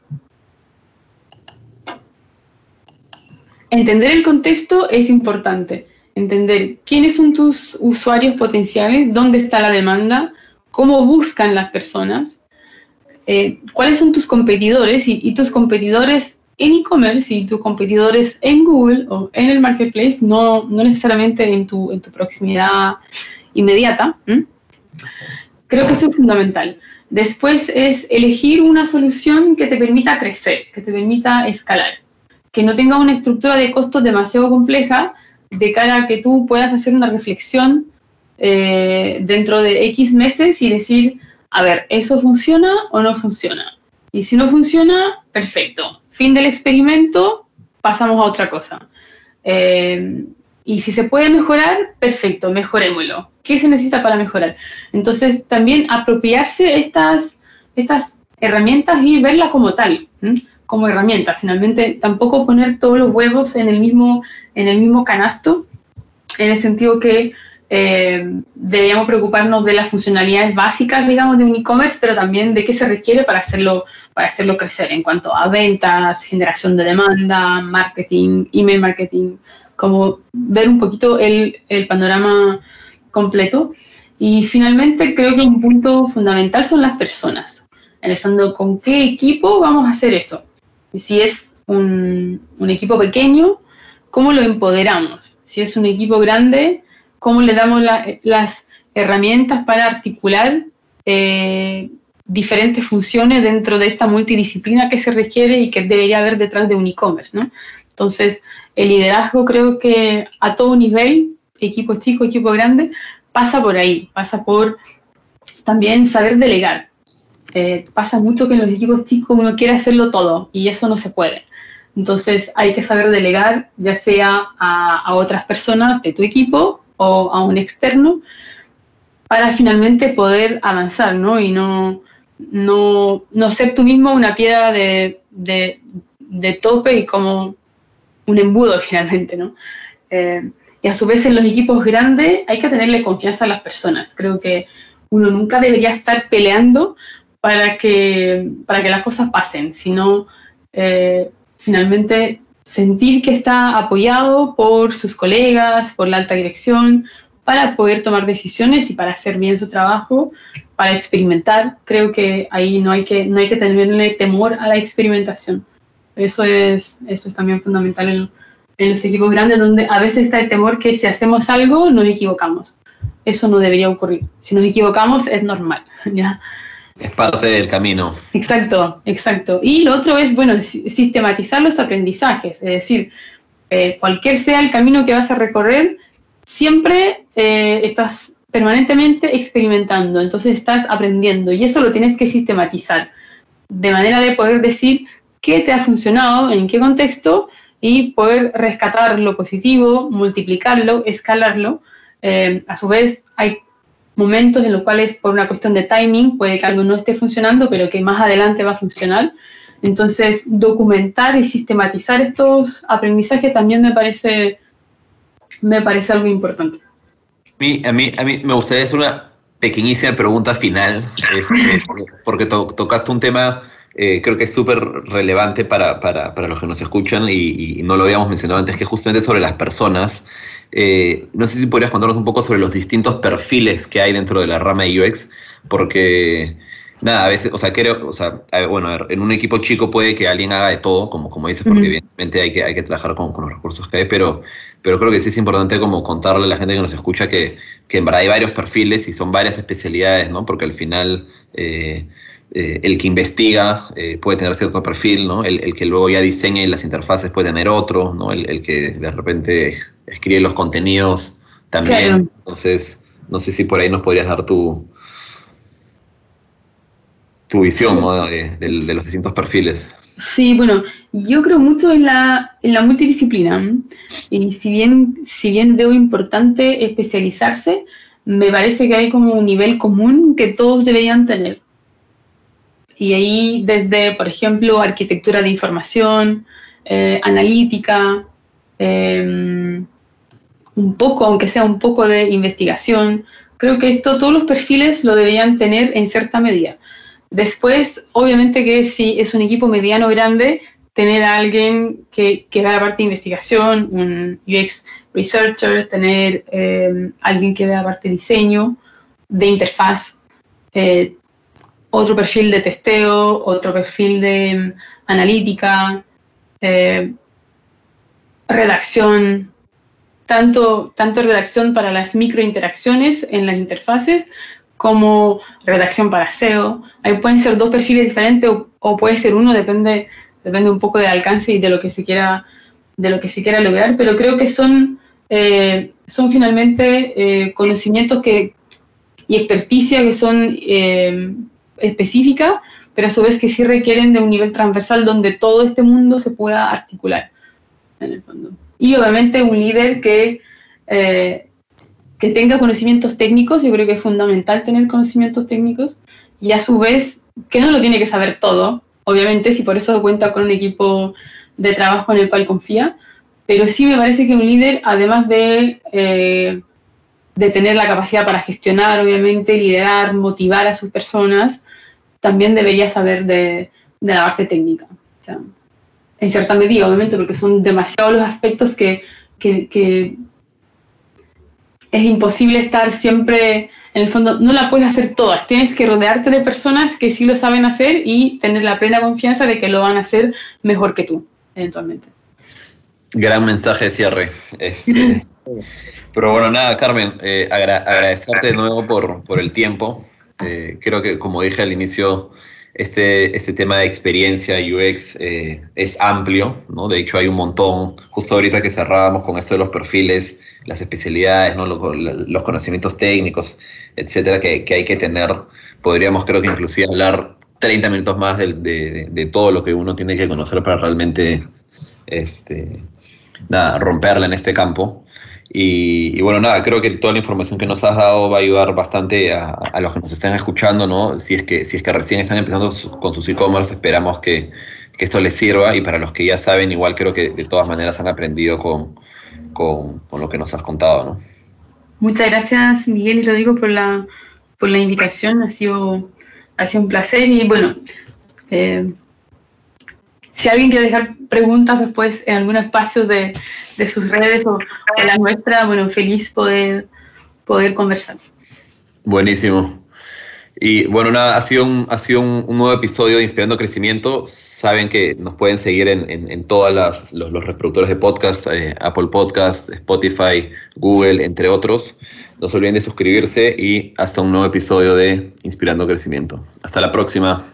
entender el contexto es importante. Entender quiénes son tus usuarios potenciales, dónde está la demanda, cómo buscan las personas, eh, cuáles son tus competidores y tus competidores en e-commerce y tus competidores en Google o en el marketplace, no, no necesariamente en tu, en tu proximidad inmediata. Creo que eso es fundamental. Después es elegir una solución que te permita crecer, que te permita escalar, que no tenga una estructura de costos demasiado compleja de cara a que tú puedas hacer una reflexión eh, dentro de X meses y decir, a ver, ¿eso funciona o no funciona? Y si no funciona, perfecto, fin del experimento, pasamos a otra cosa. Eh, y si se puede mejorar, perfecto, mejorémoslo. ¿Qué se necesita para mejorar? Entonces, también apropiarse estas, estas herramientas y verlas como tal, como herramienta. Finalmente, tampoco poner todos los huevos en el mismo, en el mismo canasto, en el sentido que eh, deberíamos preocuparnos de las funcionalidades básicas, digamos, de un e-commerce, pero también de qué se requiere para hacerlo, para hacerlo crecer en cuanto a ventas, generación de demanda, marketing, email marketing, como ver un poquito el, el panorama completo. Y finalmente creo que un punto fundamental son las personas. En el fondo, ¿con qué equipo vamos a hacer eso? Y si es un, un equipo pequeño, ¿cómo lo empoderamos? Si es un equipo grande, cómo le damos las herramientas para articular eh, diferentes funciones dentro de esta multidisciplina que se requiere y que debería haber detrás de un e-commerce, ¿no? Entonces, el liderazgo creo que a todo nivel, equipo chico, equipo grande, pasa por ahí, pasa por también saber delegar. Eh, pasa mucho que en los equipos chicos uno quiere hacerlo todo y eso no se puede. Entonces hay que saber delegar, ya sea a otras personas de tu equipo a un externo para finalmente poder avanzar, ¿no? Y no, no, no ser tú mismo una piedra de, de, de, tope y como un embudo finalmente, ¿no? Eh, y a su vez en los equipos grandes hay que tenerle confianza a las personas. Creo que uno nunca debería estar peleando para que, para que las cosas pasen, sino eh, finalmente sentir que está apoyado por sus colegas, por la alta dirección, para poder tomar decisiones y para hacer bien su trabajo, para experimentar. Creo que ahí no hay que, no hay que tenerle temor a la experimentación. Eso es, eso es también fundamental en, en los equipos grandes, donde a veces está el temor que si hacemos algo nos equivocamos. Eso no debería ocurrir. Si nos equivocamos es normal. *laughs* ¿ya? Es parte del camino. Exacto, exacto. Y lo otro es, bueno, sistematizar los aprendizajes, es decir, eh, cualquier sea el camino que vas a recorrer, siempre eh, estás permanentemente experimentando, entonces estás aprendiendo y eso lo tienes que sistematizar, de manera de poder decir qué te ha funcionado, en qué contexto y poder rescatar lo positivo, multiplicarlo, escalarlo. Eh, a su vez, hay momentos en los cuales por una cuestión de timing puede que algo no esté funcionando, pero que más adelante va a funcionar. Entonces, documentar y sistematizar estos aprendizajes también me parece, me parece algo importante. A mí, a mí, me gustaría hacer una pequeñísima pregunta final, este, *laughs* porque tocaste un tema eh, creo que es súper relevante para, para, para, los que nos escuchan y, y, no lo habíamos mencionado antes, que justamente sobre las personas. Eh, no sé si podrías contarnos un poco sobre los distintos perfiles que hay dentro de la rama de UX, porque nada, a veces, o sea, creo, o sea, bueno, en un equipo chico puede que alguien haga de todo, como, como dices, porque evidentemente hay que, hay que trabajar con, con, los recursos que hay, pero, pero creo que sí es importante como contarle a la gente que nos escucha que, que en verdad hay varios perfiles y son varias especialidades, ¿no? Porque al final... Eh, eh, el que investiga eh, puede tener cierto perfil, ¿no? El, que luego ya diseña las interfaces puede tener otro, ¿no? El, que de repente escribe los contenidos también. Entonces, no sé si por ahí nos podrías dar tu, tu visión de, los distintos perfiles. Sí, bueno, yo creo mucho en la, en la multidisciplina. Y si bien, si bien veo importante especializarse, me parece que hay como un nivel común que todos deberían tener. Y ahí desde, por ejemplo, arquitectura de información, eh, analítica, em, un poco, aunque sea un poco de investigación, creo que esto todos los perfiles lo deberían tener en cierta medida. Después, obviamente que si es un equipo mediano grande, tener a alguien que, que vea la parte de investigación, un UX researcher, tener eh, alguien que vea la parte de diseño, de interfaz, eh, otro perfil de testeo, otro perfil de mm, analítica, eh, redacción, tanto, tanto redacción para las microinteracciones en las interfaces como redacción para SEO. Ahí pueden ser dos perfiles diferentes o, puede ser uno, depende, depende un poco del alcance y de lo que se quiera, de lo que se quiera lograr, pero creo que son, eh, son finalmente eh, conocimientos que, y experticia que son específica, pero a su vez que sí requieren de un nivel transversal donde todo este mundo se pueda articular, en el fondo. Y obviamente un líder que, eh, que tenga conocimientos técnicos, yo creo que es fundamental tener conocimientos técnicos, y a su vez que no lo tiene que saber todo, obviamente, si por eso cuenta con un equipo de trabajo en el cual confía, pero sí me parece que un líder, además de, eh, de tener la capacidad para gestionar, obviamente, liderar, motivar a sus personas, también debería saber de, de la parte técnica. En cierta medida, obviamente, porque son demasiados los aspectos que, es imposible estar siempre, en el fondo, no la puedes hacer todas, tienes que rodearte de personas que sí lo saben hacer y tener la plena confianza de que lo van a hacer mejor que tú, eventualmente. Gran mensaje de cierre. Este, pero bueno, nada, Carmen, eh, agradecerte de nuevo por, por el tiempo. Eh, creo que, como dije al inicio, este, este tema de experiencia UX eh, es amplio, ¿no? De hecho, hay un montón, justo ahorita que cerrábamos con esto de los perfiles, las especialidades, ¿no? los, conocimientos técnicos, etcétera, que, que, hay que tener. Podríamos, creo que inclusive hablar 30 minutos más de, de, todo lo que uno tiene que conocer para realmente este, romperla en este campo. Y, bueno, nada, creo que toda la información que nos has dado va a ayudar bastante a, los que nos estén escuchando, ¿no? Si es que, si es que recién están empezando con sus e-commerce, esperamos que, que, esto les sirva. Y para los que ya saben, igual creo que de todas maneras han aprendido con, con, con lo que nos has contado, ¿no? Muchas gracias, Miguel y Rodrigo, por la, por la invitación. Ha sido, ha sido un placer. Y bueno, eh, si alguien quiere dejar preguntas después en algún espacio de, de sus redes o, la nuestra, bueno, feliz poder, poder conversar. Buenísimo. Y bueno, nada, ha sido un, ha sido un, nuevo episodio de Inspirando Crecimiento. Saben que nos pueden seguir en, en, en todos los, los, reproductores de podcast, eh, Apple Podcast, Spotify, Google, entre otros. No se olviden de suscribirse y hasta un nuevo episodio de Inspirando Crecimiento. Hasta la próxima.